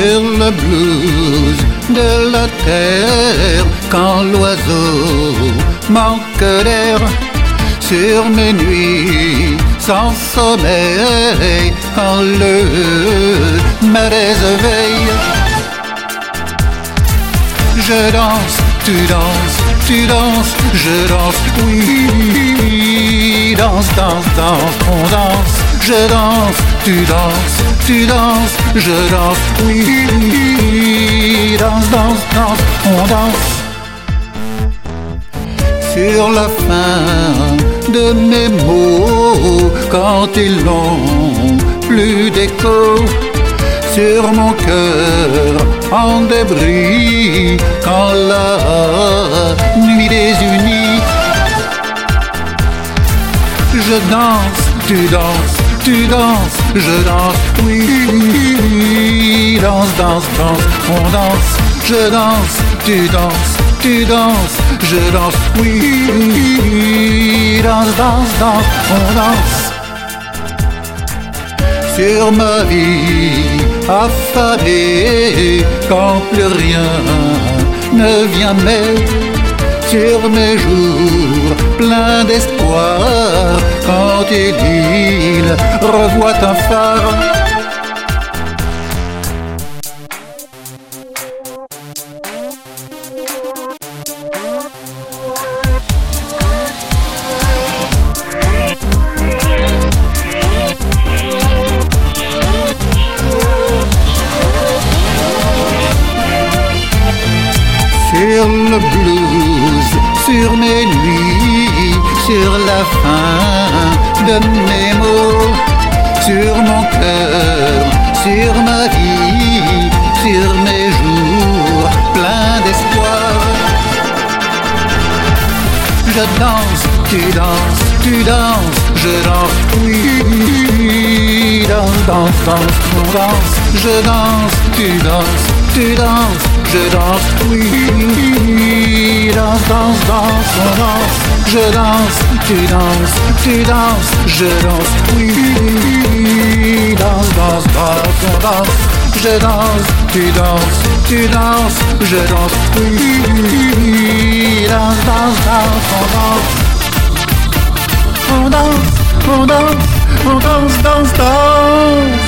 sur le blues de la terre quand l'oiseau manque d'air sur mes nuits sans sommeil quand le malaise veille. Je danse, tu danses, tu danses, je danse, oui, danse, danse, danse, on danse, je danse, tu danses, tu danses, je danse, oui, danse, danse, danse, on danse. Sur la fin de mes mots quand ils n'ont plus d'écho sur mon cœur en débris quand la nuit désunie. Je danse, tu danses, tu danses, je danse, oui, danse, danse, danse, on danse, je danse, tu danses, tu danses, je danse, oui, danse, danse, danse, on danse. Sur ma vie affamée, quand plus rien ne vient mais sur mes jours pleins d'espoir, quand il revoit un phare. sur le sur mes nuits, sur la fin de mes mots, sur mon cœur, sur ma vie, sur mes jours pleins d'espoir. Je danse, tu danses, tu danses, je danse, oui, danse, danse, danse, on danse, je danse, tu danses, tu danses, je danse, oui, danse, danse, on danse, je danse, tu danses, tu danses, je danse, oui, danse, danse, danse, on danse, je danse, tu danses, tu danses, je danse, oui, danse, danse, danse, on danse. On danse, on danse, on danse, danse, danse.